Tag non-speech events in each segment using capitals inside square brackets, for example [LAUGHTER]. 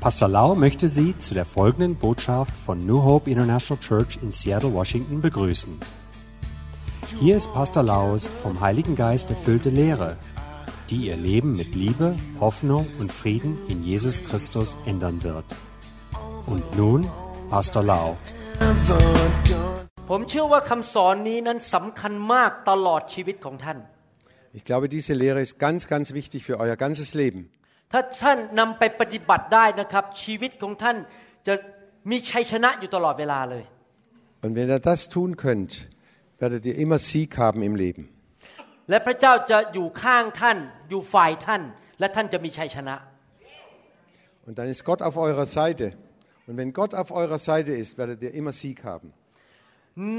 Pastor Lau möchte Sie zu der folgenden Botschaft von New Hope International Church in Seattle, Washington begrüßen. Hier ist Pastor Laus vom Heiligen Geist erfüllte Lehre, die Ihr Leben mit Liebe, Hoffnung und Frieden in Jesus Christus ändern wird. Und nun Pastor Lau. ผมเชื่อว่าคำสอนนี้นั้นสำคัญมากตลอดชีวิตของท่าน Ich glaube, diese Lehre ist ganz, ganz wichtig für euer ganzes Leben. ถ้าท่านนำไปปฏิบัติได้นะครับ ชีวิตของท่านจะมีชัยชนะอยู่ตลอดเวลาเลย Und wenn ihr das tun könnt, werdet ihr immer Sieg haben im Leben. และพระเจ้าจะอยู่ข้างท่าน อยู่ฝ่ายท่าน และท่านจะมีชัยชนะ Und dann ist Gott auf eurer Seite. Und wenn Gott auf eurer Seite ist, werdet ihr immer Sieg haben.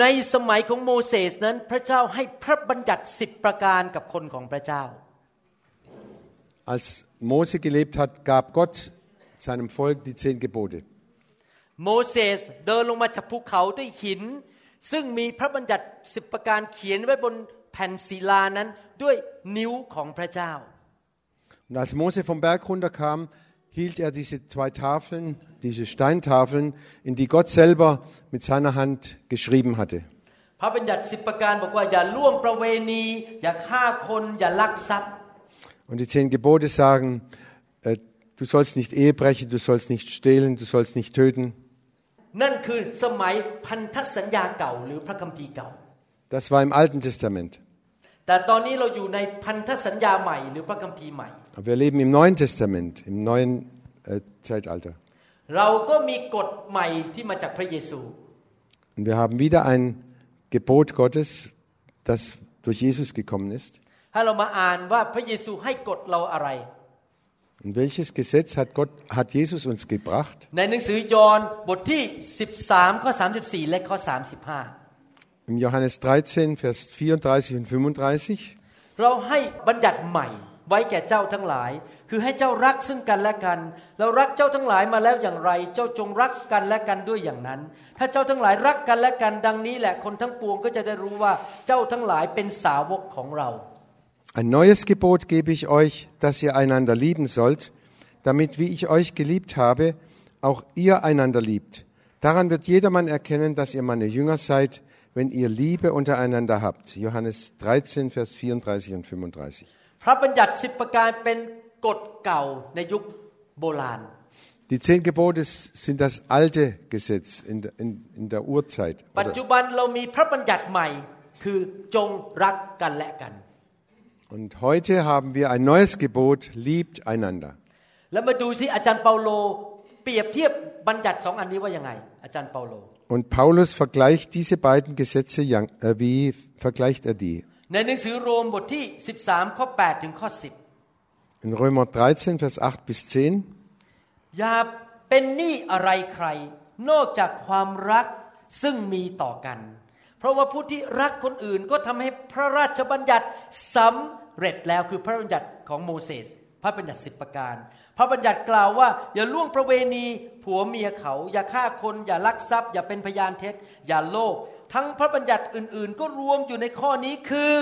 ในสมัยของโมเสสนั้นพระเจ้าให้พระบัญญัติสิบประการกับคนของพระเจ้า Als Mose gelebt hat, gab Gott seinem Volk die zehn Gebote. โมเสสเดินลงมาจากภูเขาด้วยหิน ซึ่งมีพระบัญญัติสิบประการเขียนไว้บนแผ่นศิลานั้นด้วยนิ้วของพระเจ้า Und als Mose vom Berg runterkam, hielt er diese zwei Tafeln, diese Steintafeln, in die Gott selber mit seiner Hand geschrieben hatte. พระบัญญัติสิบประการบอกว่าอย่าล่วงประเวณี อย่าฆ่าคนอย่าลักทรัพย์ und die zehn Gebote sagen, äh, du sollst nicht Ehe brechen, du sollst nicht stehlen, du sollst nicht töten. Das war im Alten Testament. Aber wir leben im Neuen Testament, im neuen äh, Zeitalter. Und wir haben wieder ein Gebot Gottes, das durch Jesus gekommen ist. ถ้าเรามาอ่านว่าพระเยซูให้กฎเราอะไร Und welches Gesetz hat, Gott, hat Jesus uns gebracht? ในหนังสือยอห์นบทที่ 13 ข้อ 34 และข้อ 35 Im Johannes 13, Vers 34 und 35. เราให้บัญญัติใหม่ไว้แก่เจ้าทั้งหลาย คือให้เจ้ารักซึ่งกันและกัน เรารักเจ้าทั้งหลายมาแล้วอย่างไร เจ้าจงรักกันและกันด้วยอย่างนั้น ถ้าเจ้าทั้งหลายรักกันและกัน ดังนี้แหละคนทั้งปวงก็จะได้รู้ว่าเจ้าทั้งหลายเป็นสาวกของเรา Ein neues Gebot gebe ich euch, dass ihr einander lieben sollt, damit, wie ich euch geliebt habe, auch ihr einander liebt. Daran wird jedermann erkennen, dass ihr meine Jünger seid, wenn ihr Liebe untereinander habt. Johannes 13, Vers 34 und 35. พระบัญญัติสิบประการเป็นกฎเก่าในยุคโบราณ Die zehn Gebote sind das alte Gesetz in der, in, in der Urzeit. ปัจ Oder- Und heute haben wir ein neues Gebot, liebt einander. แล้วมาดูสิอาจารย์เปาโล เปรียบเทียบบัญญัติสองอันนี้ว่ายังไง อาจารย์เปาโล Und Paulus vergleicht diese beiden Gesetze, ja- äh, wie vergleicht er die? ในหนังสือโรมบทที่ 13 ข้อ 8 ถึงข้อ In Römer 13, Vers 8 bis 10. 10 อย่าเป็นหนี้อะไรใคร นอกจากความรักซึ่งมีต่อกัน เพราะว่าผู้ที่รักคนอื่นก็ทำให้พระราชบัญญัติสำ เร็จแล้วคือพระบัญญัติของโมเสสพระบัญญัติสิบประการ พระบัญญัติกล่าวว่า อย่าล่วงประเวณี ผัวเมียเขา อย่าฆ่าคน อย่าลักทรัพย์ อย่าเป็นพยานเท็จ อย่าโลภทั้งพระบัญญัติอื่น ๆ ก็รวมอยู่ในข้อนี้คือ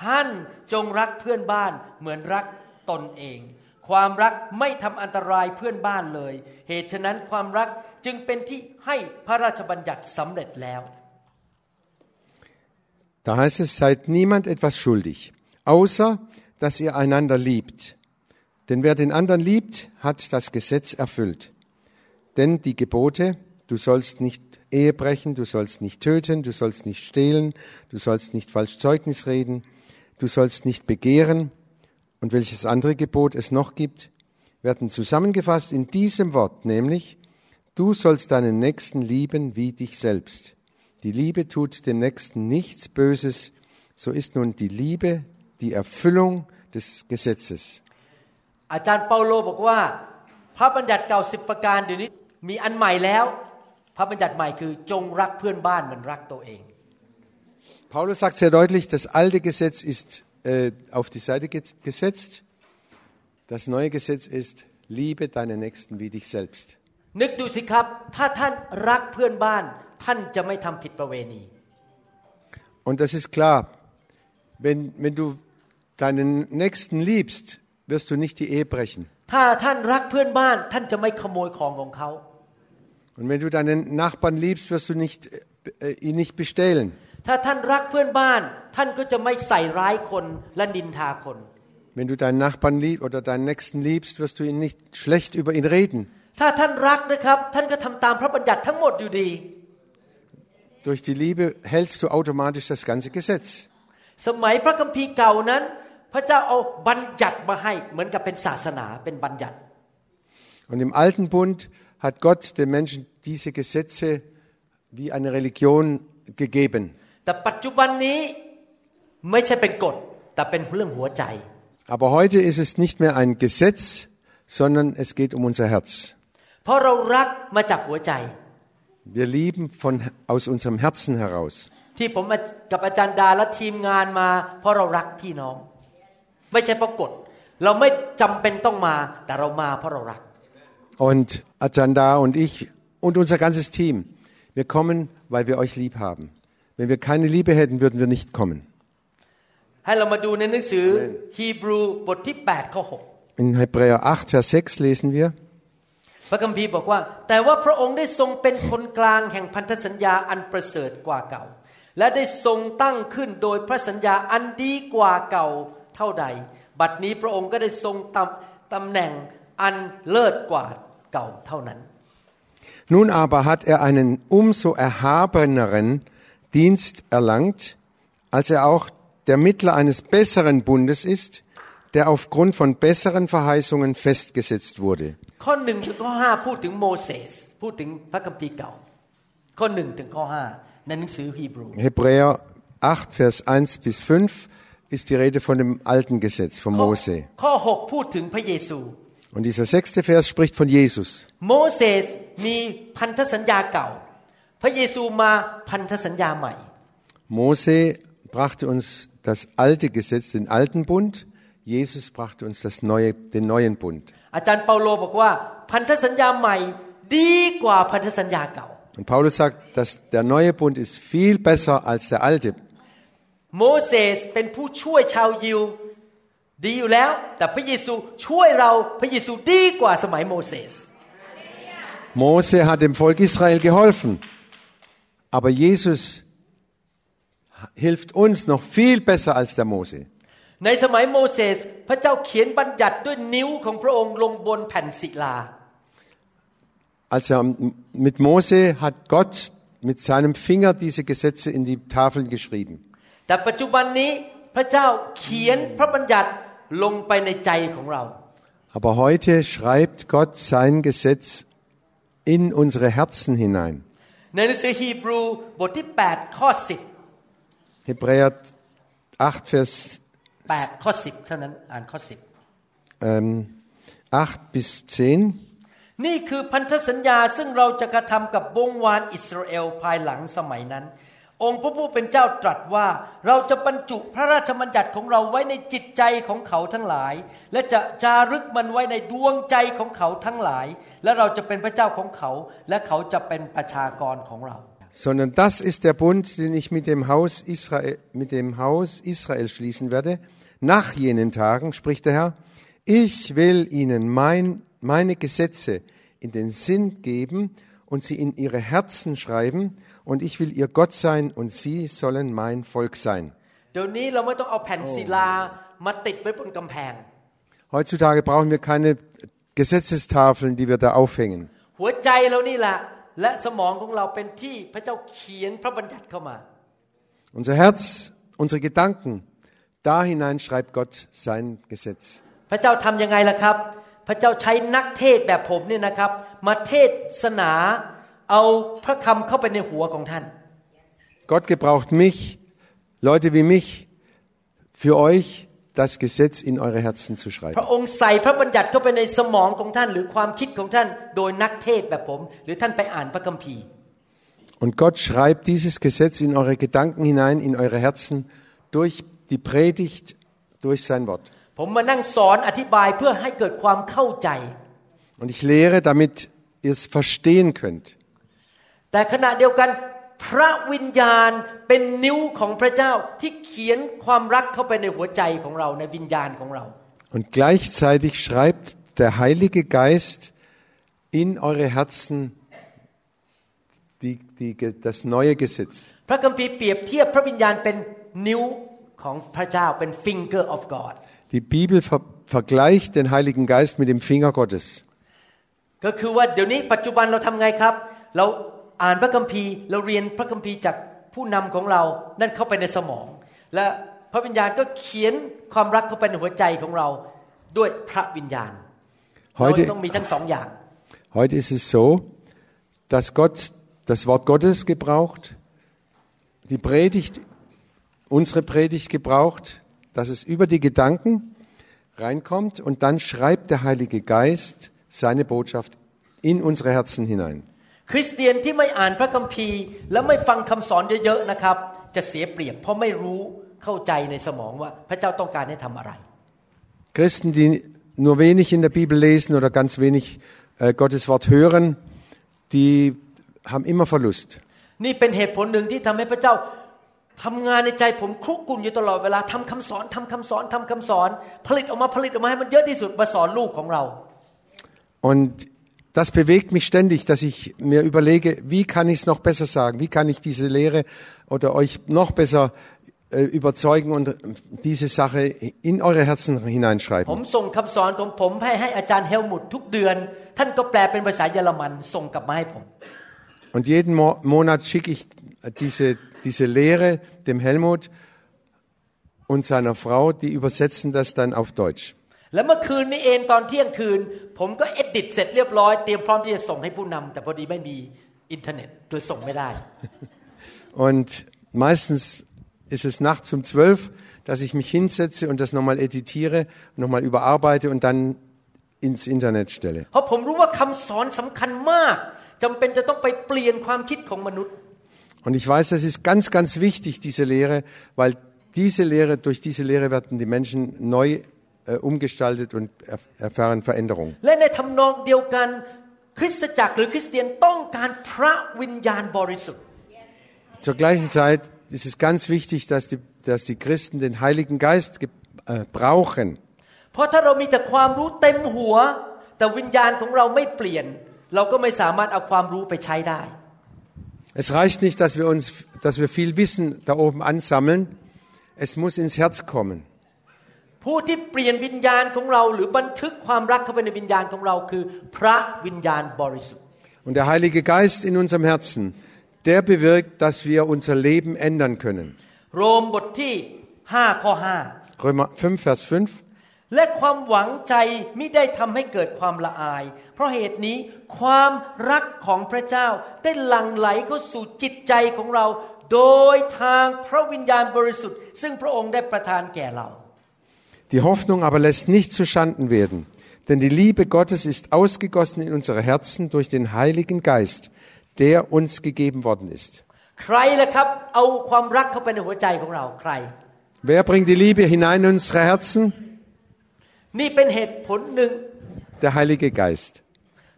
ท่านจงรักเพื่อนบ้านเหมือนรักตนเอง ความรักไม่ทำอันตรายเพื่อนบ้านเลย เหตุฉะนั้นความรักจึงเป็นที่ให้พระราชบัญญัติสำเร็จแล้ว Da heißt es, seid niemand etwas schuldig, außer dass ihr einander liebt. Denn wer den anderen liebt, hat das Gesetz erfüllt. Denn die Gebote, du sollst nicht Ehe brechen, du sollst nicht töten, du sollst nicht stehlen, du sollst nicht falsch Zeugnis reden, du sollst nicht begehren und welches andere Gebot es noch gibt, werden zusammengefasst in diesem Wort, nämlich, du sollst deinen Nächsten lieben wie dich selbst. Die Liebe tut dem Nächsten nichts Böses, so ist nun die Liebe die Erfüllung des Gesetzes. อาจารย์เปาโลบอกว่า พระบัญญัติเก่าสิบประการเดี๋ยวนี้มีอันใหม่แล้ว พระบัญญัติใหม่คือจงรักเพื่อนบ้านเหมือนรักตัวเอง Paulus sagt sehr deutlich, das alte Gesetz ist äh, auf die Seite ge- gesetzt. Das neue Gesetz ist, liebe deinen Nächsten wie dich selbst. นึกดูสิครับ ถ้าท่านรักเพื่อนบ้าน ท่านจะไม่ทำผิดประเวณี Und das ist klar, wenn, wenn du deinen Nächsten liebst, wirst du nicht die Ehe brechen. ถ้าท่านรักเพื่อนบ้าน ท่านจะไม่ขโมยของของเขา Und wenn du deinen Nachbarn liebst, wirst du nicht, äh, ihn nicht bestehlen. ถ้าท่านรักเพื่อนบ้าน ท่านก็จะไม่ใส่ร้ายคนและนินทาคน Wenn du deinen Nachbarn liebst oder deinen Nächsten liebst, wirst du ihn nicht schlecht über ihn reden. ถ้าท่านรักนะครับ ท่านก็ทำตามพระบัญญัติทั้งหมดอยู่ดี Durch die Liebe hältst du automatisch das ganze Gesetz. สมัยพระคัมภีร์เก่านั้น พระเจ้าเอาบัญญัติมาให้ เหมือนกับเป็นศาสนาเป็นบัญญัติ Und im Alten Bund hat Gott den Menschen diese Gesetze wie eine Religion gegeben. แต่ปัจจุบันนี้ไม่ใช่เป็นกฎแต่เป็นเรื่องหัวใจ Aber heute ist es nicht mehr ein Gesetz, sondern es geht um unser Herz. เพราะเรารักมาจากหัวใจ Wir lieben von, aus unserem Herzen heraus. ที่ผมกับอาจารย์ดาและทีมงานมา เพราะเรารักพี่น้อง ไม่ใช่เพราะกฎเราไม่จำเป็นต้องมาแต่เรามาเพราะเรารัก Und Ajanda und ich und unser ganzes Team, wir kommen, weil wir euch lieb haben. Wenn wir keine Liebe hätten, würden wir nicht kommen. ให้เรามาดูในหนังสือฮีบรูบทที่8ข้อ In Hebräer 8, Vers 6 lesen wir, 6พระคัมภีร์บอกว่า แต่ว่าพระองค์ได้ทรงเป็นคนกลางแห่งพันธสัญญาอันประเสริฐกว่าเก่า และได้ทรงตั้งขึ้นโดยพระสัญญาอันดีกว่าเก่า เท่าใด บัดนี้พระองค์ก็ได้ทรงตำตำแหน่งอันเลิศกว่าเก่าเท่านั้น Nun aber hat er einen umso erhabeneren Dienst erlangt, als er auch der Mittler eines besseren Bundes ist, der aufgrund von besseren Verheißungen festgesetzt wurde. ข้อหนึ่งถึงข้อห้าพูดถึงโมเสสพูดถึงพระคัมภีร์เก่า ข้อหนึ่งถึงข้อห้าในหนังสือฮีบรู Hebräer 8, Vers 1 bis 5 ist die Rede von dem alten Gesetz, von ข้อ Mose. ข้อหกพูดถึงพระเยซู Und dieser sechste Vers spricht von Jesus. โมเสสมีพันธสัญญาเก่า พระเยซูมาพันธสัญญาใหม่ Mose brachte uns das alte Gesetz, den alten Bund. Jesus brachte uns das neue, den neuen Bund. อาจารย์เปาโลบอกว่า พันธสัญญาใหม่ ดีกว่าพันธสัญญาเก่า Und Paulus sagt, dass der neue Bund ist viel besser als der alte. โมเสสเป็นผู้ช่วยชาวยิว ดีอยู่แล้ว แต่พระเยซูช่วยเราพระเยซูดีกว่าสมัยโมเสส Mose hat dem Volk Israel geholfen. Aber Jesus hilft uns noch viel besser als der Mose. ในสมัยโมเสสพระเจ้าเขียนบัญญัติด้วยนิ้วของพระองค์ลงบนแผ่นศิลา Als er mit Mose hat Gott mit seinem Finger diese Gesetze in die Tafeln geschrieben. แต่ปัจจุบันนี้พระเจ้าเขียนพระบัญญัติลงไปในใจของเรา Aber heute schreibt Gott sein Gesetz in unsere Herzen hinein. ในหนังสือฮีบรูบทที่8ข้อ Hebräer 8, Vers 10 8ข้อ10เท่านั้นอ่านข้อ ähm, 8 bis 10. 10นี่คือพันธสัญญาซึ่งเราจะกระทำกับวงวานอิสราเอลภายหลังสมัยนั้น องค์พระผู้เป็นเจ้าตรัสว่าเราจะบรรจุพระราชบัญญัติของเราไว้ในจิตใจของเขาทั้งหลาย และจะจารึกมันไว้ในดวงใจของเขาทั้งหลาย และเราจะเป็นพระเจ้าของเขา และเขาจะเป็นประชากรของเรา sondern das ist der Bund, den ich mit dem Haus Israel, mit dem Haus Israel schließen werde. Nach jenen Tagen, spricht der Herr, ich will ihnen mein, meine Gesetze in den Sinn geben und sie in ihre Herzen schreiben, und ich will ihr Gott sein, und sie sollen mein Volk sein. เดี๋ยวนี้เราไม่ต้องเอาแผ่นศิลามาติดไว้บนกำแพง Heutzutage brauchen wir keine Gesetzestafeln, die wir da aufhängen. หัวใจเรานี่แหละและสมองของเราเป็นที่พระเจ้าเขียนพระบัญญัติเข้ามา Unser Herz, unsere Gedanken, da hinein schreibt Gott sein Gesetz. พระเจ้าทำยังไงล่ะครับ พระเจ้าใช้นักเทศแบบผมเนี่ยนะครับ มาเทศนา เอาพระคำเข้าไปในหัวของท่าน Gott gebraucht mich, Leute wie mich, für euch das Gesetz in eure Herzen zu พ schreiben. ระองค์ใส่พระบัญญัติเข้าไปในสมองของท่าน หรือความคิดของท่าน โดยนักเทศแบบผม หรือท่านไปอ่านพระคัมภีร์ Und Gott schreibt dieses Gesetz in eure Gedanken hinein, in eure Herzen, durch die Predigt, durch sein Wort. ผมมานั่งสอนอธิบายเพื่อให้เกิดความเข้าใจ Und ich lehre, damit ihr es verstehen könnt. แต่ขณะเดียวกันพระวิญญาณเป็นนิ้วของพระเจ้าที่เขียนความรักเข้าไปในหัวใจของเราในวิญญาณของเรา Und gleichzeitig schreibt der Heilige Geist in eure Herzen die, die, das neue Gesetz. พระคัมภีร์เปรียบเทียบพระวิญญาณเป็นนิ้วของพระเจ้าเป็น finger of God Die Bibel ver vergleicht den Heiligen Geist mit dem Finger Gottes. ก็คือว่าเดี๋ยวนี้ปัจจุบันเราทำไงครับ เรา อ่านพระคัมภีร์ เราเรียนพระคัมภีร์จากผู้นำของเรา นั่นเข้าไปในสมอง และพระวิญญาณก็เขียนความรักเข้าไปในหัวใจของเราด้วยพระวิญญาณเรา Heute, ต้องมีทั้งสองอย่าง heute ist es so, dass Gott das Wort Gottes gebraucht, die Predigt, unsere Predigt gebraucht, dass es über die Gedanken reinkommt und dann schreibt der Heilige Geist seine Botschaft in unsere Herzen hinein. คริสเตียนที่ไม่อ่านพระคัมภีร์ และไม่ฟังคำสอนเยอะๆนะครับ จะเสียเปรียบเพราะไม่รู้เข้าใจในสมองว่าพระเจ้าต้องการให้ทำอะไร Christen, die nur wenig in der Bibel lesen oder ganz wenig äh, Gottes Wort hören, die haben immer Verlust. นี่เป็นเหตุผลหนึ่งที่ทำให้พระเจ้าทำงานในใจผมคลุกกลุ่นอยู่ตลอดเวลาทำคำสอนทำคำสอนทำคำสอน ผลิตออกมาผลิตออกมาให้มันเยอะที่สุดมาสอนลูกของเรา Und das bewegt mich ständig, dass ich mir überlege, wie kann ich es noch besser sagen? Wie kann ich diese Lehre oder euch noch besser äh, überzeugen und diese Sache in eure Herzen ผม hineinschreiben? ส่งคำสอนของผมให้ให้อาจารย์เฮลมุตทุกเดือน ท่านก็แปลเป็นภาษาเยอรมันส่งกลับมาให้ผม Und jeden Mo Monat schicke ich diese, diese Lehre dem Helmut und seiner Frau, die übersetzen das dann auf Deutsch. แล้วเมื่อคืนนี้เองตอนเที่ยงคืน ผมก็เอดิตเสร็จเรียบร้อยเตรียมพร้อมที่จะส่งให้ผู้นำแต่พอดีไม่มีอินเทอร์เน็ตเลยส่งไม่ได้ [LAUGHS] Und meistens ist es nachts um zwölf, dass ich mich hinsetze und das nochmal editiere, nochmal überarbeite und dann ins Internet stelle. เพราะผมรู้ว่าคำสอนสำคัญมากจำเป็นจะต้องไปเปลี่ยนความคิดของมนุษย์ Und ich weiß, das ist ganz, ganz wichtig, diese Lehre, weil diese Lehre, durch diese Lehre werden die Menschen neu äh, äh, umgestaltet und erfahren Veränderung. Zur gleichen Zeit ist es ganz wichtig, dass die, dass die Christen den Heiligen Geist äh, brauchen. Es reicht nicht, dass wir, uns, dass wir viel Wissen da oben ansammeln. Es muss ins Herz kommen. ผู้ที่เปลี่ยนวิญญาณของเราหรือบันทึกความรักเข้าไปในวิญญาณของเราคือพระวิญญาณบริสุทธิ์ Und der Heilige Geist in unserem Herzen, der bewirkt, dass wir unser Leben ändern können. โรมบทที่5ข้อ Römer 5, Vers 5. 5และความหวังใจมิได้ทำให้เกิดความละอาย เพราะเหตุนี้ความรักของพระเจ้าได้หลั่งไหลเข้าสู่จิตใจของเรา โดยทางพระวิญญาณบริสุทธิ์ ซึ่งพระองค์ได้ประทานแก่เรา Die Hoffnung aber lässt nicht zu Schanden werden, denn die Liebe Gottes ist ausgegossen in unsere Herzen durch den Heiligen Geist, der uns gegeben worden ist. ใครล่ะครับ เอาความรักเข้าไปในหัวใจของเราใคร Wer bringt die Liebe hinein in unsere Herzen? นี่เป็นเหตุผลหนึ่ง Der Heilige Geist.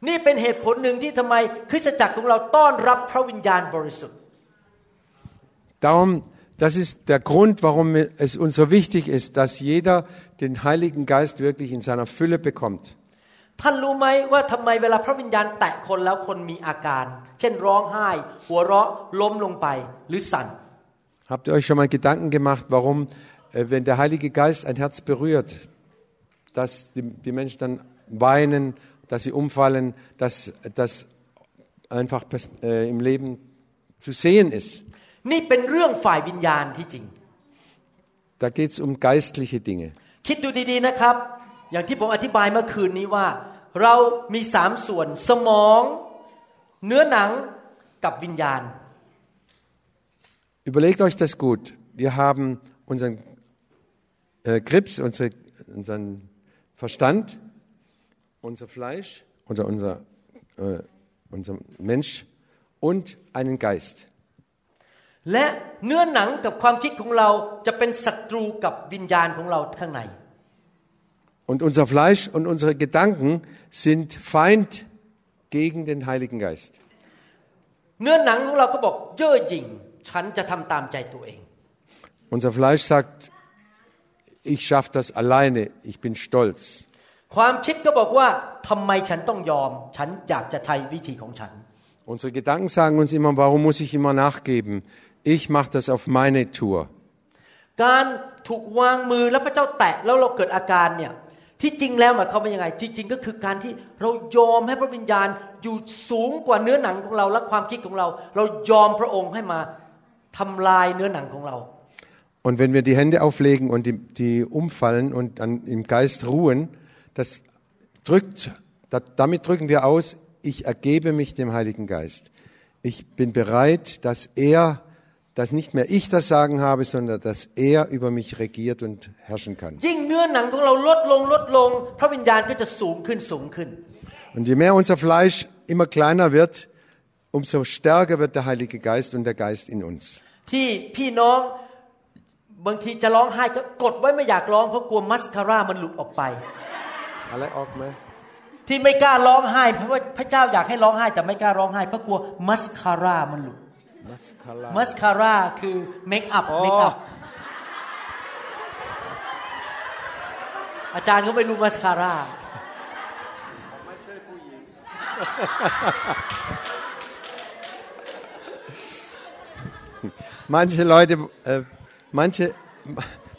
นี่เป็นเหตุผลหนึ่งที่ทำไมคริสตจักรของเราต้อนรับพระวิญญาณบริสุทธิ์ Darum, das ist der Grund, warum es uns so wichtig ist, dass jeder den Heiligen Geist wirklich in seiner Fülle bekommt. ท่านรู้ไหมว่าทำไมเวลาพระวิญญาณแตะคนแล้วคนมีอาการ เช่นร้องไห้ หัวเราะล้มลงไปหรือสั่น Habt ihr euch schon mal Gedanken gemacht, warum, äh, wenn der Heilige Geist ein Herz berührt, dass die, die Menschen dann weinen, dass sie umfallen, dass das einfach äh, im Leben zu sehen ist? นี่เป็นเรื่องฝ่ายวิญญาณที่จริง Da geht es um geistliche Dinge. คิดดูดีๆนะครับ อย่างที่ผมอธิบายเมื่อคืนนี้ว่า เรามีสามส่วน สมอง เนื้อหนังกับวิญญาณ Überlegt euch das gut. Wir haben unseren äh, Grips, unsere, unseren Verstand, unser Fleisch oder unser, äh, unser Mensch und einen Geist. และเนื้อหนังกับความคิดของเราจะเป็นศัตรูกับวิญญาณของเราข้างใน Und unser Fleisch und unsere Gedanken sind Feind gegen den Heiligen Geist. เนื้อหนังของเราก็บอกเย่อหยิ่ง ฉันจะทำตามใจตัวเอง Unser Fleisch sagt, ich schaffe das alleine, ich bin stolz. ความคิดก็บอกว่าทำไมฉันต้องยอม ฉันอยากจะใช้วิธีของฉัน Unsere Gedanken sagen uns immer, warum muss ich immer nachgeben? Ich mache das auf meine Tour. การถูกวางมือแล้วพระเจ้าแตะแล้วเราเกิดอาการเนี่ยที่จริงแล้วหมายความว่ายังไงที่จริงก็คือการที่เรายอมให้พระวิญญาณอยู่สูงกว่าเนื้อหนังของเราและความคิดของเรา เรายอมพระองค์ให้มาทำลายเนื้อหนังของเรา Und wenn wir die Hände auflegen und die, die umfallen und dann im Geist ruhen, das drückt, da, damit drücken wir aus, ich ergebe mich dem Heiligen Geist. Ich bin bereit, dass er, dass nicht mehr ich das Sagen habe, sondern dass er über mich regiert und herrschen kann. ยิ่งเนื้อหนังของเราลดลงลดลง พระวิญญาณก็จะสูงขึ้นสูงขึ้น Und je mehr unser Fleisch immer kleiner wird, umso stärker wird der Heilige Geist und der Geist in uns. ที่พี่น้องบางทีจะร้องไห้ก็กดไว้ไม่อยากร้องเพราะกลัวมัสคาร่ามันหลุดออกไป Alle auch mal. ที่ไม่กล้าร้องไห้ เพราะว่าพระเจ้าอยากให้ร้องไห้แต่ไม่กล้าร้องไห้เพราะกลัวมัสคาร่ามันหลุด Mascara. มัสคาร่าคือเมคอัพเมคอัพอาจารย์ก็ไม่รู้มัสคาร่า [LAUGHS] Manche Leute, äh, manche,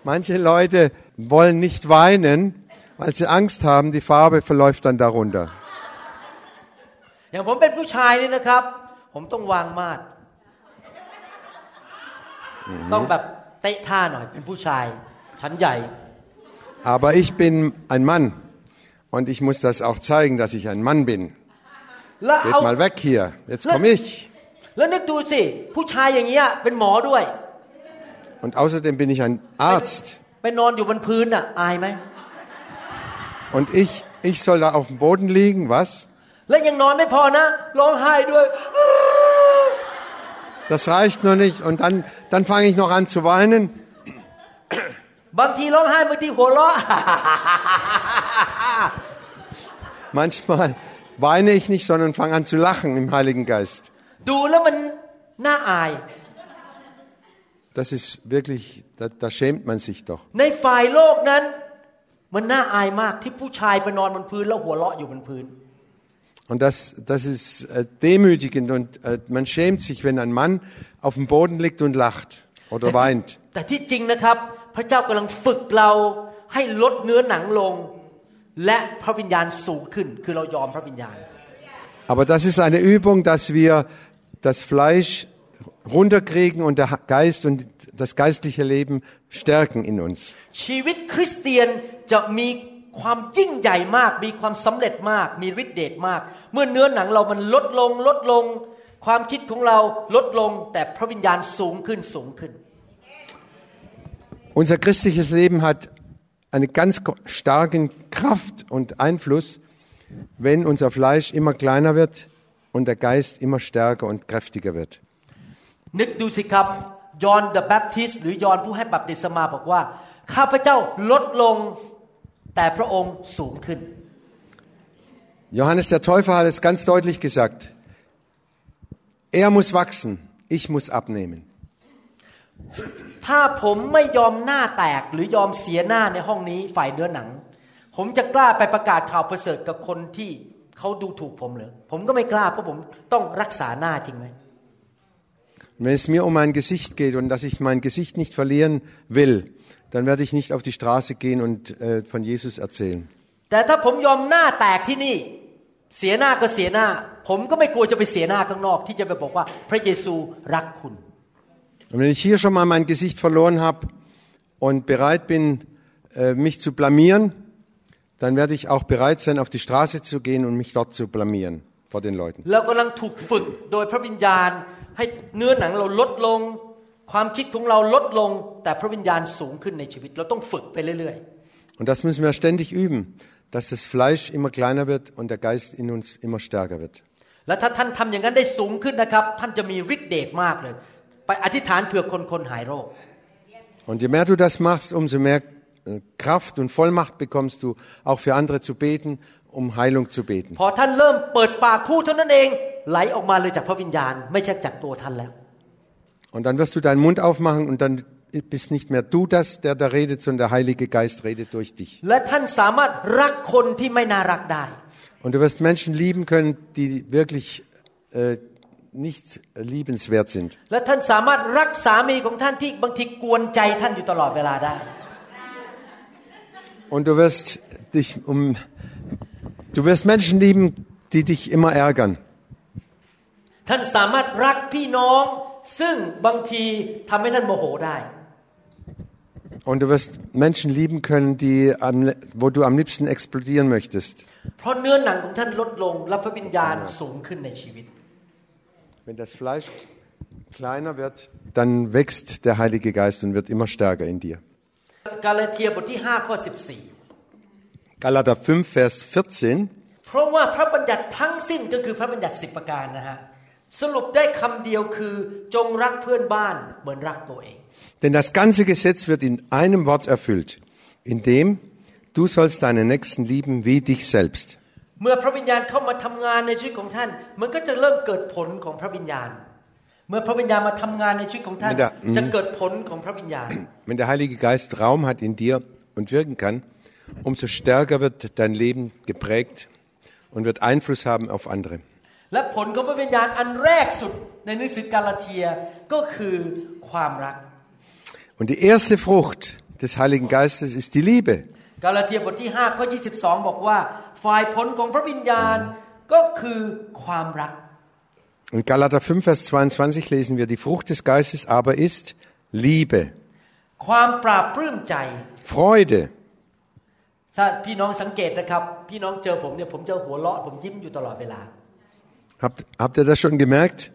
manche Leute wollen nicht weinen, weil sie Angst haben, die Farbe verläuft dann darunter. [LAUGHS] อย่างผมเป็นผู้ชายนี่นะครับ ผมต้องวางมาด ต้องแบบเตะท่าหน่อยเป็นผู้ชาย ชั้นใหญ่ Aber ich bin ein Mann und ich muss das auch zeigen, dass ich ein Mann bin. แล้ว Geht เอา mal weg hier, jetzt komme ich. แล้วนึกดูสิ ผู้ชายอย่างเงี้ยเป็นหมอด้วย Und außerdem bin ich ein Arzt ไปนอนอยู่บนพื้นอ่ะ อายไหม und ich, ich soll da auf dem Boden liegen, was? และยังนอนไม่พอนะร้องไห้ด้วย Das reicht noch nicht und dann, dann fange ich noch an zu weinen [LAUGHS] บางทีร้องไห้บางทีหัวเราะ Manchmal weine ich nicht, sondern fange an zu lachen im Heiligen Geist. ดูแล้วมันน่าอาย Das ist wirklich, da, da schämt man sich doch. Und das, das ist äh, demütigend und äh, man schämt sich, wenn ein Mann auf dem Boden liegt und lacht oder weint. แต่ที่จริงนะครับ พระเจ้ากำลังฝึกเราให้ลดเนื้อหนังลง และพระวิญญาณสูงขึ้น คือเรายอมพระวิญญาณ Aber das ist eine Übung, dass wir das Fleisch runterkriegen und der Geist und das geistliche Leben stärken in uns. ชีวิตคริสเตียนจะมี ความยิ่งใหญ่มาก มีความสำเร็จมาก มีฤทธิเดชมาก เมื่อเนื้อหนังเรามันลดลงลดลง ความคิดของเราลดลง แต่พระวิญญาณสูงขึ้นสูงขึ้น Unser christliches Leben hat eine ganz starke Kraft und Einfluss, wenn unser Fleisch immer kleiner wird und der Geist immer stärker und kräftiger wird. นึกดูสิครับยอห์น the Baptist หรือยอห์นผู้ให้บัพติศมาบอกว่าข้าพเจ้าลดลง แต่พระองค์สูงขึ้น Johannes der Täufer hat es ganz deutlich gesagt. Er muss wachsen, ich muss abnehmen. ถ้าผมไม่ยอมหน้าแตกหรือยอมเสียหน้าในห้องนี้ฝ่ายเนื้อหนัง ผมจะกล้าไปประกาศข่าวประเสริฐกับคนที่เขาดูถูกผมเหรือผมก็ไม่กล้าเพราะผมต้องรักษาหน้าจริงไหม Wenn es mir um mein Gesicht geht und dass ich mein Gesicht nicht verlieren will, dann werde ich nicht auf die Straße gehen und äh, von Jesus erzählen. แต่ถ้าผมยอมหน้าแตกที่นี่ เสียหน้าก็เสียหน้า ผมก็ไม่กลัวจะไปเสียหน้าข้างนอก ที่จะไปบอกว่าพระเยซูรักคุณ Und wenn ich hier schon mal mein Gesicht verloren habe und bereit bin, äh, mich zu blamieren, dann werde ich auch bereit sein, auf die Straße zu gehen und mich dort zu blamieren vor den Leuten. เ รากำลังถูกฝึกโดยพระวิญญาณ ให้เนื้อหนังเราลดลง ความคิดของเราลดลง แต่พระวิญญาณสูงขึ้นในชีวิต เราต้องฝึกไปเรื่อย Und das müssen wir ständig üben, dass das Fleisch immer kleiner wird und der Geist in uns immer stärker wird. ๆ และถ้าท่านทำอย่างนั้นได้สูงขึ้นนะครับ ท่านจะมีฤทธิ์เดชมากเลย ไปอธิษฐานเผื่อคนคนหายโรค Und je mehr du das machst, umso mehr äh, Kraft und Vollmacht bekommst du, auch für andere zu beten, um Heilung zu beten. พอท่านเริ่มเปิดปากพูดเท่านั้นเองไหลออกมาเลยจากพระวิญญาณ ไม่ใช่จากตัวท่านแล้ว Und dann wirst du deinen Mund aufmachen und dann bist nicht mehr du das, der da redet, sondern der Heilige Geist redet durch dich. และท่านสามารถรักคนที่ไม่น่ารักได้ Und du wirst Menschen lieben können, die wirklich äh, nicht liebenswert sind. และท่านสามารถรักสามีของท่านที่บางทีกวนใจท่านอยู่ตลอดเวลาได้ Und du wirst dich um, du wirst Menschen lieben, die dich immer ärgern. ท่านสามารถรักพี่น้อง ซึ่งบางทีทำให้ท่านโมโหได้ Und du wirst Menschen lieben können, die am, wo du am liebsten explodieren möchtest. เพราะเนื้อหนังของท่านลดลงและพระวิญญาณสูงขึ้นในชีวิต Wenn das Fleisch kleiner wird, dann wächst der Heilige Geist und wird immer stärker in dir. กาลาเทียบทที่5ข้อ14 Galater 5, Vers 14. เพราะว่าพระบัญญัติทั้งสิ้นก็คือพระบัญญัติสิบประการนะฮะ สรุปได้คำเดียวคือจงรักเพื่อนบ้านเหมือนรักตัวเอง Denn das ganze Gesetz wird in einem Wort erfüllt, in dem du sollst deinen Nächsten lieben wie dich selbst. เมื่อพระวิญญาณเข้ามาทำงานในชีวิตของท่าน [CLEARS THROAT] มันก็จะเริ่มเกิดผลของพระวิญญาณ เมื่อพระวิญญาณมาทำงานในชีวิตของท่าน ไม่ได้อืม จะเกิดผลของพระวิญญาณ Wenn der Heilige Geist Raum hat in dir und wirken kann, umso stärker wird dein Leben geprägt und wird Einfluss haben auf andere. และผลของพระวิญญาณอันแรกสุดในหนังสือกาลาเทียก็คือความรัก Und die erste Frucht des Heiligen Geistes ist die Liebe. กาลาเทียบทที่5ข้อ22 บอกว่า ฝ่ายผลของพระวิญญาณก็คือความรัก In Galater 5, Vers 22 lesen wir, die Frucht des Geistes aber ist Liebe, ความปราบปลื้มใจ Freude, ถ้าพี่น้องสังเกตนะครับ พี่น้องเจอผมเนี่ยผมจะหัวเราะผมยิ้มอยู่ตลอดเวลา Habt, habt ihr das schon gemerkt?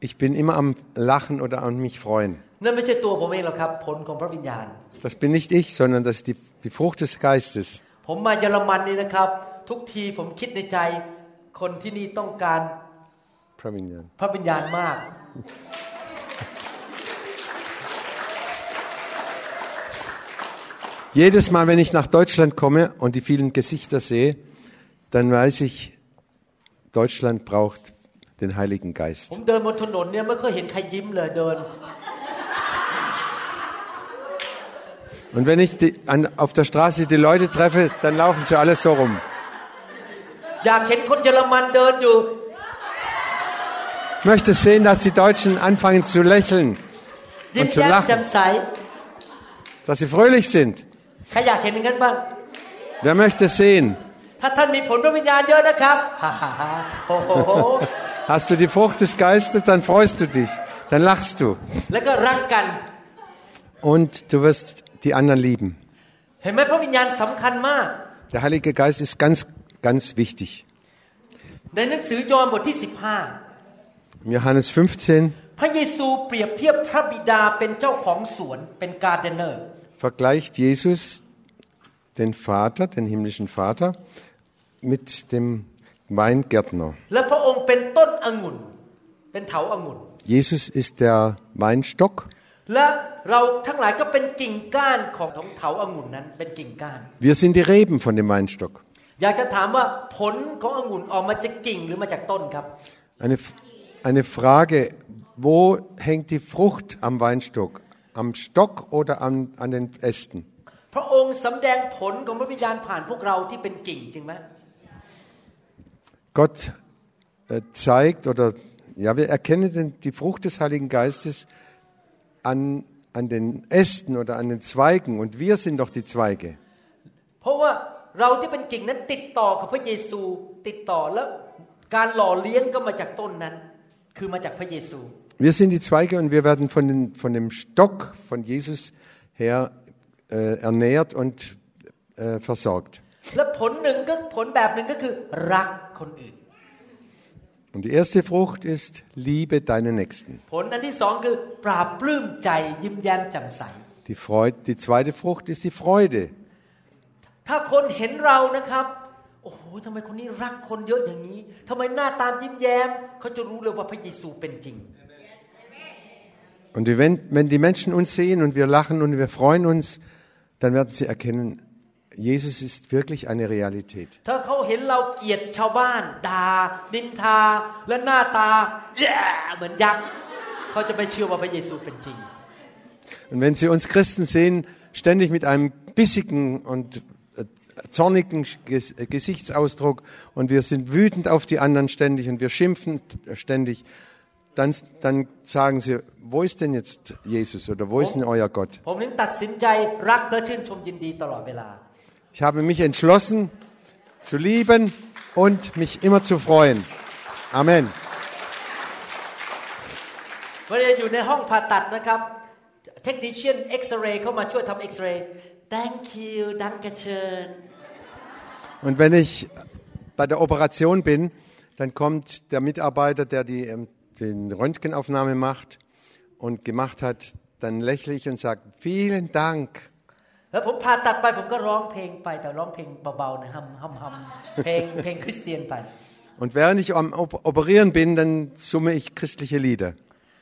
Ich bin immer am Lachen oder an mich freuen. นั่นไม่ใช่ตัวผมเองหรอกครับ ผลของพระวิญญาณ Das bin nicht ich, sondern das ist die, die Frucht des Geistes. ผมมาเยอรมันนี่นะครับ ทุกทีผมคิดในใจ คนที่นี่ต้องการ Pravinyan. พระวิญญาณมาก Jedes Mal, wenn ich nach Deutschland komme und die vielen Gesichter sehe, dann weiß ich, Deutschland braucht den Heiligen ผ Geist. มเดินบนถนนเนี่ยไม่เคยเห็นใครยิ้มเลยเดิน Und wenn ich die, an, auf der Straße die Leute treffe, dann laufen sie alle so rum. อยากเห็นคนเยอรมันเดินอยู่ Ich möchte sehen, dass die Deutschen anfangen zu lächeln ยิ้ม und zu แย้มแจ่ม lachen, ใส dass sie fröhlich sind. ใครอยากเห็นอย่างนั้นบ้าง Wer möchte sehen? ถ้าท่านมีผลพระวิญญาณเยอะนะครับ ฮ่าฮ่าฮ่าโฮโฮโฮ [LAUGHS] Hast du die Frucht des Geistes, dann freust du dich, dann lachst du แล้วก็รักกัน und du wirst die anderen lieben. เห็นไหมพระวิญญาณสำคัญมาก Der Heilige Geist ist ganz, ganz wichtig. ในหนังสือยอห์นบทที่ Im Johannes 15 15 พระเยซูเปรียบเทียบพระบิดาเป็นเจ้าของสวนเป็นการเดนเนอร์ vergleicht Jesus den Vater, den himmlischen Vater, mit dem Weingärtner. Jesus ist der Weinstock. Wir sind die Reben von dem Weinstock. Eine, eine Frage, wo hängt die Frucht am Weinstock? Am Stock oder an, an den Ästen? พระองค์สำแดงผลของพระวิญญาณผ่านพวกเราที่เป็นกิ่งจริงไหม Gott äh, zeigt oder ja, wir erkennen den, die Frucht des Heiligen Geistes an, an den Ästen oder an den Zweigen und wir sind doch die Zweige. เพราะว่าเราที่เป็นกิ่งนั้นติดต่อกับพระเยซูติดต่อแล้วการหล่อเลี้ยงก็มาจากต้นนั้น คือมาจากพระเยซู Wir sind die Zweige und wir werden von, den, von dem Stock von Jesus her äh, ernährt und äh, versorgt. และผลหนึ่งก็ผลแบบหนึ่งก็คือรักคนอื่น Und die erste Frucht ist, liebe deinen Nächsten. ผลอันที่สองคือปราบปลื้มใจยิ้มแย้มแจ่มใส Die, Freude, die zweite Frucht ist die Freude. ถ้าคนเห็นเรานะครับ โอ้โหทำไมคนนี้รักคนเยอะอย่างนี้ทำไมหน้าตายิ้มแย้มเขาจะรู้เลยว่าพระเยซูเป็นจริง Und wenn, wenn die Menschen uns sehen und wir lachen und wir freuen uns, dann werden sie erkennen, Jesus ist wirklich eine Realität. Und wenn sie uns Christen sehen, ständig mit einem bissigen und äh, zornigen Gesichtsausdruck und wir sind wütend auf die anderen ständig und wir schimpfen ständig, dann, dann sagen Sie, wo ist denn jetzt Jesus oder wo ist denn euer Gott? ผมถึงตัดสินใจรักและชื่นชมยินดีตลอดเวลา Ich habe mich entschlossen zu lieben und mich immer zu freuen. Amen. เวลาอยู่ในห้องผ่าตัดนะครับเทคนิชเชียนเอ็กซเรย์เข้ามาช่วยทำเอ็กซเรย์ thank you danke schön Und wenn ich bei der Operation bin, dann kommt der Mitarbeiter, der die ähm, den Röntgenaufnahme macht und gemacht hat, dann lächle ich und sage, vielen Dank. แล้วผมผ่าตัดไปผมก็ร้องเพลงไปแต่ร้องเพลงเบาๆนะฮัมฮัมฮัมเพลงเพลงคริสเตียนไป Und während ich am Op- Operieren bin, dann summe ich christliche Lieder.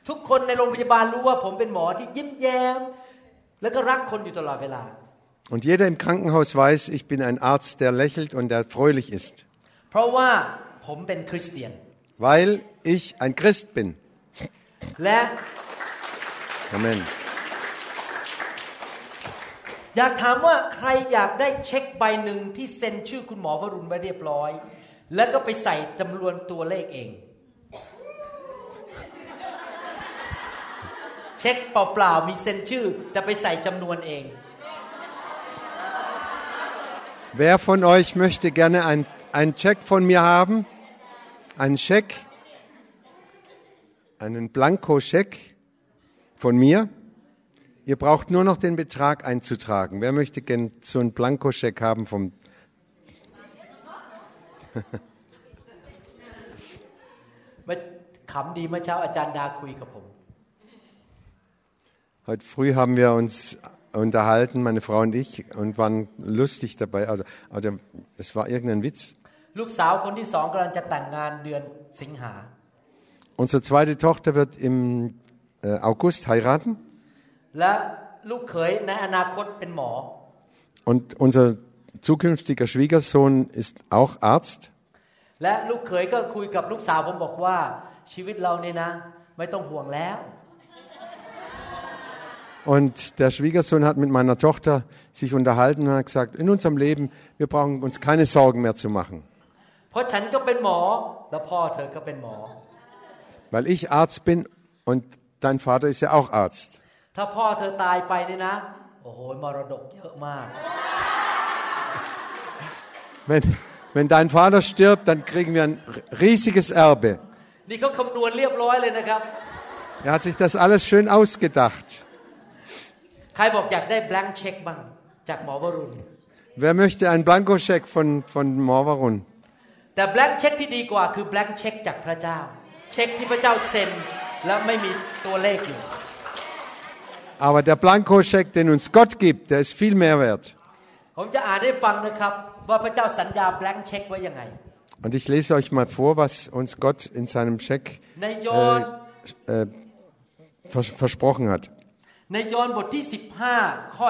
ทุกคนในโรงพยาบาลรู้ว่าผมเป็นหมอที่ยิ้มแย้ม แล้วก็รักคนอยู่ตลอดเวลา Und jeder im Krankenhaus weiß, ich bin ein Arzt, der lächelt und der fröhlich ist, เพราะว่าผมเป็นคริสเตียน weil ich ein Christ bin. และ Amen. อยากถามว่าใครอยากได้เช็คใบหนึ่งที่เซ็นชื่อคุณหมอวรุณไว้เรียบร้อย แล้วก็ไปใส่จำนวนตัวเลขเอง เช็คเปล่าๆมีเซ็นชื่อ แต่ไปใส่จำนวนเอง Wer von euch möchte gerne ein- einen Check von mir haben? einen Scheck, einen Blankoscheck von mir. Ihr braucht nur noch den Betrag einzutragen. Wer möchte gern so einen Blankoscheck haben vom [LAUGHS] Heute früh haben wir uns unterhalten, meine Frau und ich, und waren lustig dabei. Also, also das war irgendein Witz. Unsere zweite Tochter wird im äh, August heiraten. Und unser zukünftiger Schwiegersohn ist auch Arzt. Und der Schwiegersohn hat mit meiner Tochter sich unterhalten und hat gesagt, in unserem Leben, wir brauchen uns keine Sorgen mehr zu machen. Weil ich Arzt bin und dein Vater ist ja auch Arzt. Wenn, wenn dein Vater stirbt, dann kriegen wir ein riesiges Erbe. Er hat sich das alles schön ausgedacht. Wer möchte einen Blankoscheck von, von Morvarun? แต่ blank check ที่ดีกว่าคือ blank check จากพระเจ้า เช็คที่พระเจ้าเซ็นแล้วไม่มีตัวเลขอยู่ Aber der Blankoscheck, den uns Gott gibt, der ist viel mehr wert. ผมจะอ่านให้ฟังนะครับ ว่าพระเจ้าสัญญา blank check ไว้ยังไง Und ich lese euch mal vor, was uns Gott in seinem Scheck ในยอห์น äh, äh, vers versprochen hat. ในยอห์นบทที่ 15 ข้อ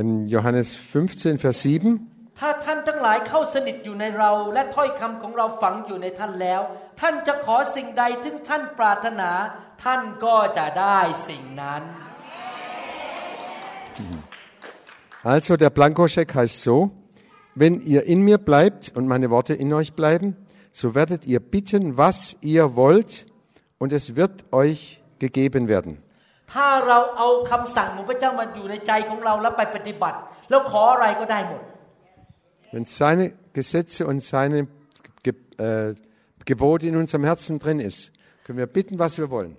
In Johannes 15, Vers 7. 7 ถ้าท่านทั้งหลายเข้าสนิทอยู่ในเรา และถ้อยคำของเราฝังอยู่ในท่านแล้ว ท่านจะขอสิ่งใดที่ท่านปรารถนา ท่านก็จะได้สิ่งนั้น Also der Blankoscheck heißt so, wenn ihr in mir bleibt und meine Worte in euch bleiben, so werdet ihr bitten, was ihr wollt, und es wird euch gegeben werden. ถ้าเราเอาคำสั่งของ Wenn seine Gesetze und seine Ge äh, Gebote in unserem Herzen drin ist, können wir bitten, was wir wollen.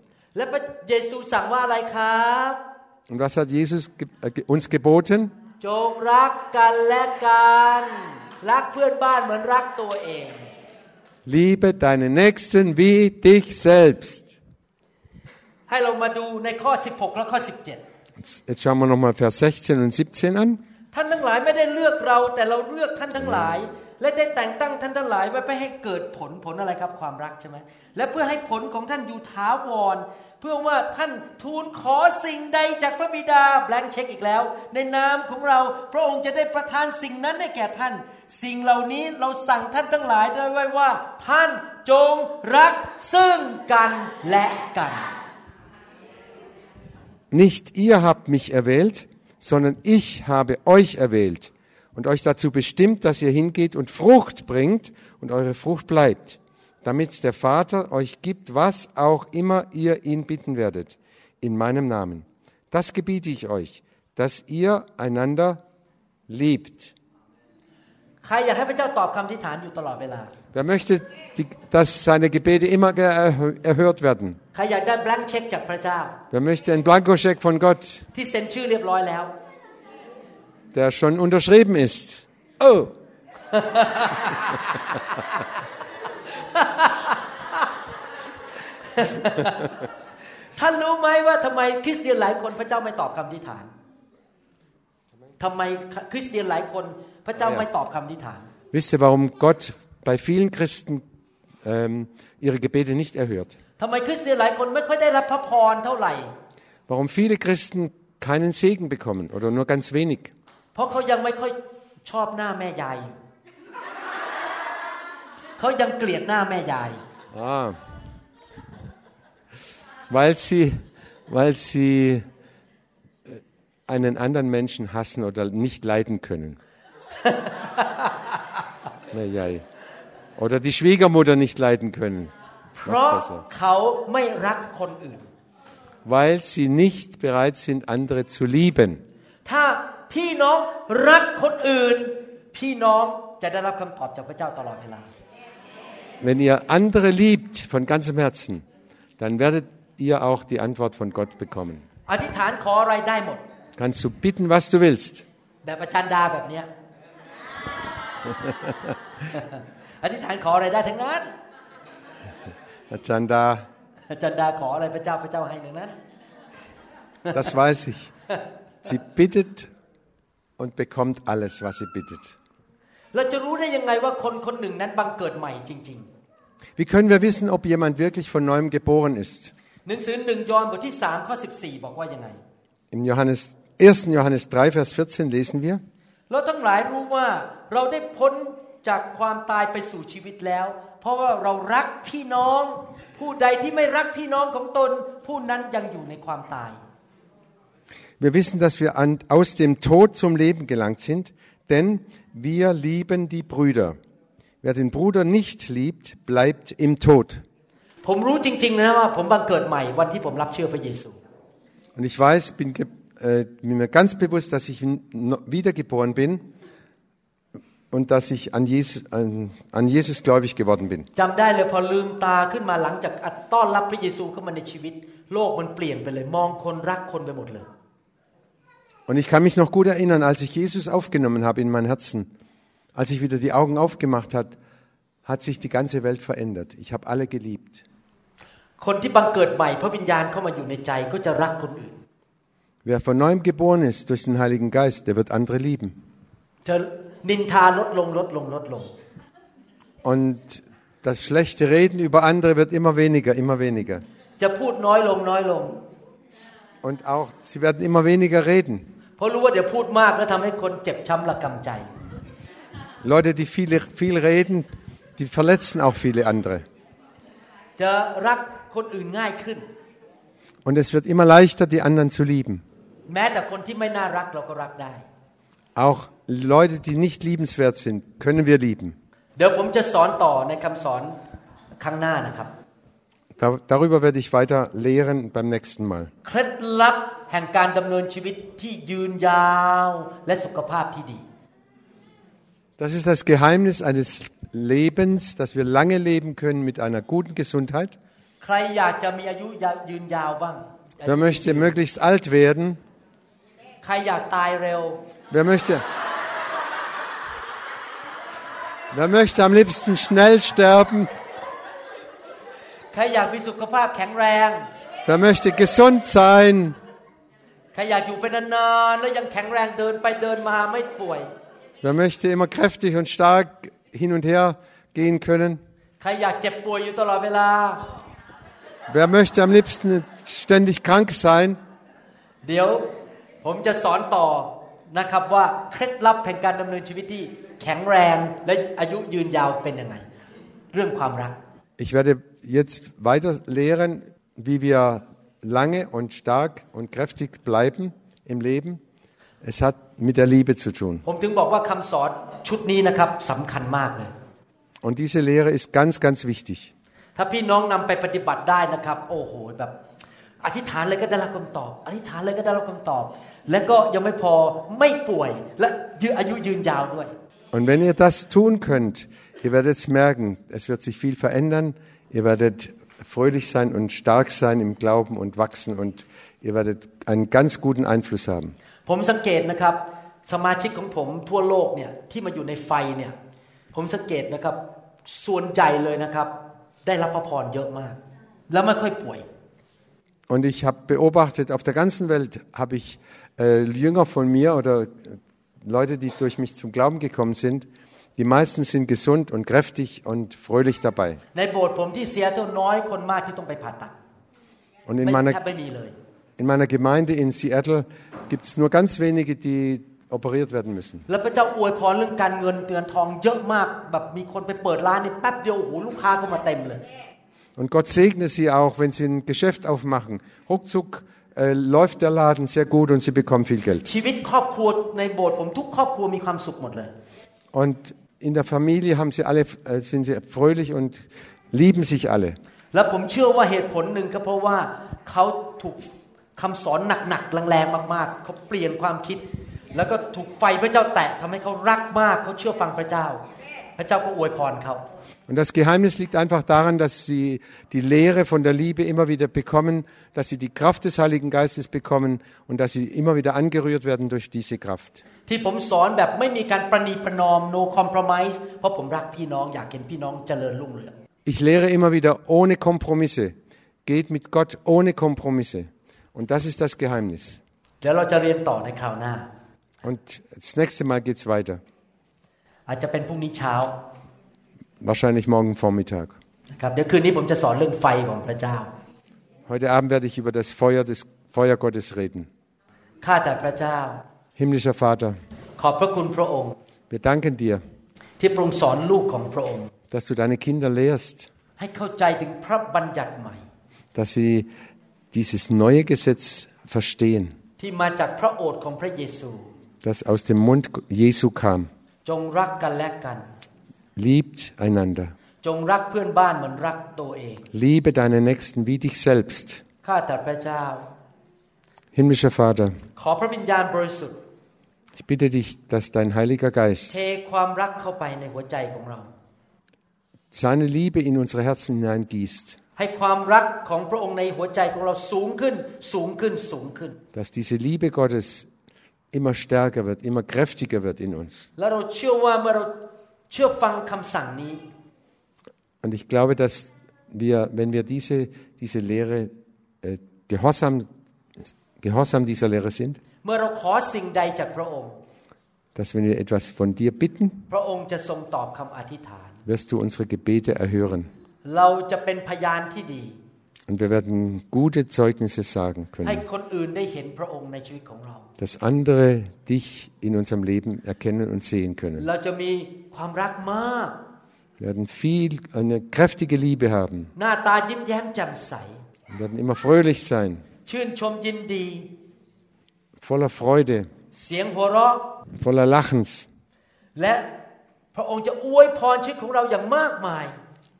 Und was hat Jesus ge äh, uns geboten? Liebe deinen Nächsten wie dich selbst. Jetzt schauen wir nochmal Vers 16 und 17 an. ท่านทั้งหลายไม่ได้เลือกเรา แต่เราเลือกท่านทั้งหลาย และได้แต่งตั้งท่านทั้งหลายไว้เพื่อให้เกิดผลผลอะไรครับความรักใช่ไหมและเพื่อให้ผลของท่านอยู่ถาวรเพื่อว่าท่านทูลขอสิ่งใดจากพระบิดาแบงเช็คอีกแล้ว ในนามของเราพระองค์จะได้ประทานสิ่งนั้นให้แก่ท่าน สิ่งเหล่านี้เราสั่งท่านทั้งหลายได้ไว้ว่า ท่านจงรักซึ่งกันและกัน nicht ihr habt mich erwählt, sondern ich habe euch erwählt und euch dazu bestimmt, dass ihr hingeht und Frucht bringt und eure Frucht bleibt, damit der Vater euch gibt, was auch immer ihr ihn bitten werdet, in meinem Namen. Das gebiete ich euch, dass ihr einander liebt. Wer möchte die, dass seine Gebete immer ge- erhö- erhört werden? ใครอยากได้ blank check จากพระเจ้า Wer möchte einen Blankoscheck von Gott, ที่เซ็นชื่อเรียบร้อยแล้ว der schon unterschrieben ist? Oh, [LAUGHS] ท่านรู้ไหมว่าทำไมคริสเตียนหลายคนพระเจ้าไม่ตอบคำอธิษฐานทำไมคริสเตียนหลายคนพระเจ้าไม่ตอบคำอธิษฐาน wisst ihr, warum Gott bei vielen Christen ähm, ihre Gebete nicht erhört. Warum viele Christen keinen Segen bekommen oder nur ganz wenig. Ah. Weil sie, weil sie äh, einen anderen Menschen hassen oder nicht leiden können. [LAUGHS] Oder die Schwiegermutter nicht leiden können, เพราะ besser. เขาไม่รักคนอื่น weil sie nicht bereit sind, andere zu lieben. ถ้าพี่น้องรักคนอื่น พี่น้องจะได้รับคำตอบจากพระเจ้าตลอดเวลา Wenn ihr andere liebt von ganzem Herzen, dann werdet ihr auch die Antwort von Gott bekommen. อธิษฐานขออะไรได้หมด Kannst du bitten, was du willst. แบบอาจารย์ดาแบบเนี้ย [LAUGHS] อธิษฐานขออะไรได้ทั้งนั้น Ajanda, อาจารย์ดาขออะไรพระเจ้าพระเจ้าให้ทั้งนั้น das weiß ich. Sie bittet und bekommt alles, was sie bittet. เราจะรู้ได้ยังไงว่าคนคนหนึ่งนั้นบังเกิดใหม่จริง Wie können wir wissen, ob jemand wirklich von neuem geboren ist? ๆ หนังสือหนึ่งยอห์นบทที่3ข้อ14 บอกว่ายังไง Im Johannes, 1. Johannes 3, Vers 14 lesen wir, เราทั้งหลายรู้ว่าเราได้พ้น จากความตายไปสู่ชีวิตแล้ว เพราะว่าเรารักพี่น้อง ผู้ใดที่ไม่รักพี่น้องของตน ผู้นั้นยังอยู่ในความตาย wir wissen, dass wir an, aus dem Tod zum Leben gelangt sind, denn wir lieben die Brüder. Wer den Bruder nicht liebt, bleibt im Tod. ผมรู้จริงๆนะว่าผมบังเกิดใหม่วันที่ผมรับเชื่อพระเยซู Und ich weiß, bin, ge- äh, bin mir ganz bewusst, dass ich no- wiedergeboren bin und dass ich an Jesus, an, an Jesus gläubig geworden bin. Und ich kann mich noch gut erinnern, als ich Jesus aufgenommen habe in mein Herzen, als ich wieder die Augen aufgemacht habe, hat sich die ganze Welt verändert. Ich habe alle geliebt. Wer von neuem geboren ist durch den Heiligen Geist, der wird andere lieben จะนินทาลดลงลดลงลดลง Und das schlechte Reden über andere wird immer weniger, immer weniger. จะพูดน้อยลงน้อยลง Und auch, sie werden immer weniger reden. เพราะรู้ว่าเดี๋ยวพูดมากแล้วทำให้คนเจ็บช้ำระกำใจ Leute, die viel, viel reden, die verletzen auch viele andere. จะรักคนอื่นง่ายขึ้น Und es wird immer leichter, die anderen zu lieben. แม้แต่คนที่ไม่น่ารักเราก็รักได้ Auch Leute, die nicht liebenswert sind, können wir lieben. เดี๋ยวผมจะสอนต่อในคำสอนข้างหน้านะครับ Da, darüber werde ich weiter lehren beim nächsten Mal. เคล็ดลับแห่งการดำเนินชีวิตที่ยืนยาวและสุขภาพที่ดี Das ist das Geheimnis eines Lebens, dass wir lange leben können mit einer guten Gesundheit. ใครอยากจะมีอายุยืนยาวบ้าง Wer möchte möglichst alt werden? ใครอยากตายเร็ว Wer möchte, wer möchte am liebsten schnell sterben? ใครอยากมีสุขภาพแข็งแรง Wer möchte gesund sein? ใครอยากอยู่เป็นนานๆแล้วยังแข็งแรงเดินไปเดินมาไม่ป่วย Wer möchte immer kräftig und stark hin und her gehen können? ใครอยากเจ็บป่วยอยู่ตลอดเวลา Wer möchte am liebsten ständig krank sein? เดี๋ยวผมจะสอนต่อ นะครับว่าเคล็ดลับแห่งการดำเนินชีวิตที่แข็งแรงและอายุยืนยาวเป็นยังไง เรื่องความรัก Ich werde jetzt weiter lehren, wie wir lange und stark und kräftig bleiben im Leben, es hat mit der Liebe zu tun. ผมถึงบอกว่าคำสอนชุดนี้นะครับสำคัญมากเลย Und diese Lehre ist ganz, ganz wichtig. ถ้าพี่น้องนำไปปฏิบัติได้นะครับ โอ้โหแบบอธิษฐานเลยก็ได้รับคำตอบ อธิษฐานเลยก็ได้รับคำตอบ และก็ยังไม่พอไม่ป่วยและยืนอายุยืนยาวด้วย Und wenn ihr das tun könnt, ihr werdet es merken, es wird sich viel verändern, ihr werdet fröhlich sein und stark sein im Glauben und wachsen und ihr werdet einen ganz guten Einfluss haben. ผมสังเกตนะครับสมาชิกของผมทั่วโลกเนี่ยที่มาอยู่ในไฟเนี่ยผมสังเกตนะครับส่วนใหญ่เลยนะครับ ได้รับพระพรเยอะมาก แล้วไม่ค่อยป่วย Und ich habe beobachtet, auf der ganzen Welt habe ich äh, Jünger von mir oder äh, Leute, die durch mich zum Glauben gekommen sind. Die meisten sind gesund und kräftig und fröhlich dabei. ในโบสถ์ผมที่เซียเท่าน้อยคนมากที่ต้องไปผ่าตัด Und in ไม่ meiner, แทบไม่มีเลย in meiner Gemeinde in Seattle gibt es nur ganz wenige, die operiert werden müssen. แล้วพระเจ้าอวยพรเรื่องการเงินเงินทองเยอะมาก แบบมีคนไปเปิดร้านนี่แป๊บเดียวโอ้โหลูกค้าก็มาเต็มเลย Und Gott segne sie auch, wenn sie ein Geschäft aufmachen. Ruckzuck äh, läuft der Laden sehr gut und sie bekommen viel Geld. ชีวิตครอบครัวในโบสถ์ผมทุกครอบครัวมีความสุขหมดเลย Und in der Familie haben sie alle, äh, sind sie fröhlich und lieben sich alle. แล้วผมเชื่อว่าเหตุผลหนึ่งก็เพราะว่าเขาถูกคำสอนหนักๆแรงๆมากๆเขาเปลี่ยนความคิด แล้วก็ถูกไฟพระเจ้าแตะทำให้เขารักมากเขาเชื่อฟังพระเจ้า พระเจ้าก็อวยพรเขา Und das Geheimnis liegt einfach daran, dass sie die Lehre von der Liebe immer wieder bekommen, dass sie die Kraft des Heiligen Geistes bekommen und dass sie immer wieder angerührt werden durch diese Kraft. ที่ผมสอนแบบไม่มีการประนีประนอม no compromise เพราะผมรักพี่น้องอยากเห็นพี่น้องเจริญรุ่งเรือง Ich lehre immer wieder ohne Kompromisse. Geht mit Gott ohne Kompromisse. Und das ist das Geheimnis. เดี๋ยวเราจะเรียนต่อในคราวหน้า Und das nächste Mal geht's weiter. อาจจะเป็นพรุ่งนี้เช้า Wahrscheinlich morgen Vormittag. นะครับเดี๋ยวคืนนี้ผมจะสอนเรื่องไฟของพระเจ้า Heute Abend werde ich über das Feuer des Feuer Gottes reden. ข้าแต่พระเจ้า Himmlischer Vater, ขอบพระคุณพระองค์ wir danken dir, ที่พระองค์สอนลูกของพระองค์ dass du deine Kinder lehrst, ให้เข้าใจถึงพระบัญญัติใหม่ dass sie dieses neue Gesetz verstehen, ที่มาจากพระโอษฐ์ของพระเยซู das aus dem Mund Jesu kam. จงรักกันและกัน Liebt einander. จงรักเพื่อนบ้านเหมือนรักตัวเอง Liebe deinen Nächsten wie dich selbst. ข้าแต่พระเจ้า Himmlischer Vater, ขอพระวิญญาณบริสุทธิ์ ich bitte dich, dass dein Heiliger เท Geist ความรักเข้าไปในหัวใจของเรา seine Liebe in unsere Herzen hineingießt, ให้ความรักของพระองค์ในหัวใจของเราสูงขึ้น สูงขึ้นสูงขึ้น dass diese Liebe Gottes immer stärker wird, immer kräftiger wird in uns. Und ich glaube, dass wir, wenn wir diese, diese Lehre äh, gehorsam, gehorsam dieser Lehre sind, dass wenn wir etwas von dir bitten, wirst du unsere Gebete erhören. Und wir werden gute Zeugnisse sagen können, dass andere dich in unserem Leben erkennen und sehen können. Wir werden viel, eine kräftige Liebe haben. Wir werden immer fröhlich sein, voller Freude, voller Lachens.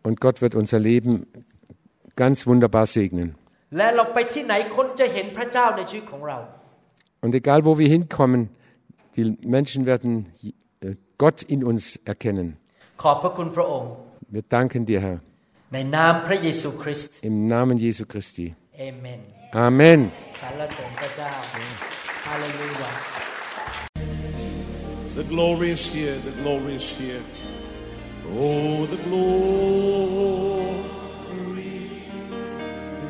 Und Gott wird unser Leben ganz wunderbar segnen. Und egal wo wir hinkommen, die Menschen werden äh, Gott in uns erkennen. Wir danken dir, Herr. Im Namen Jesu Christi. Amen. Amen. The glory is here, the glory is here. Oh, the glory.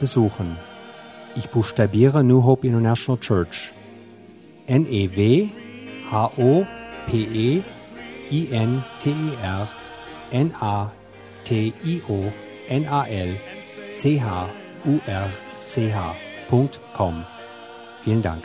besuchen. Ich buchstabiere New Hope International Church. N-E-W-H-O-P-E-I-N-T-E-R N-A-T-I-O-N-A-L-C-H-U-R-C-H.com. Vielen Dank.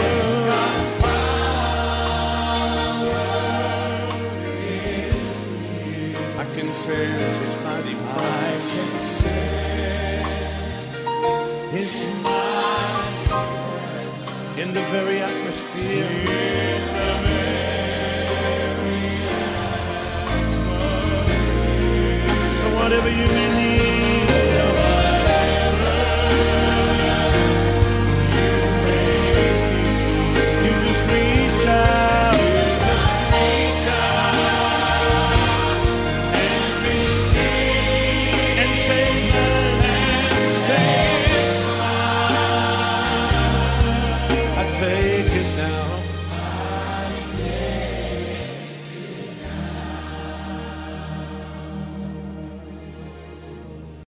In the very atmosphere. So whatever you may need.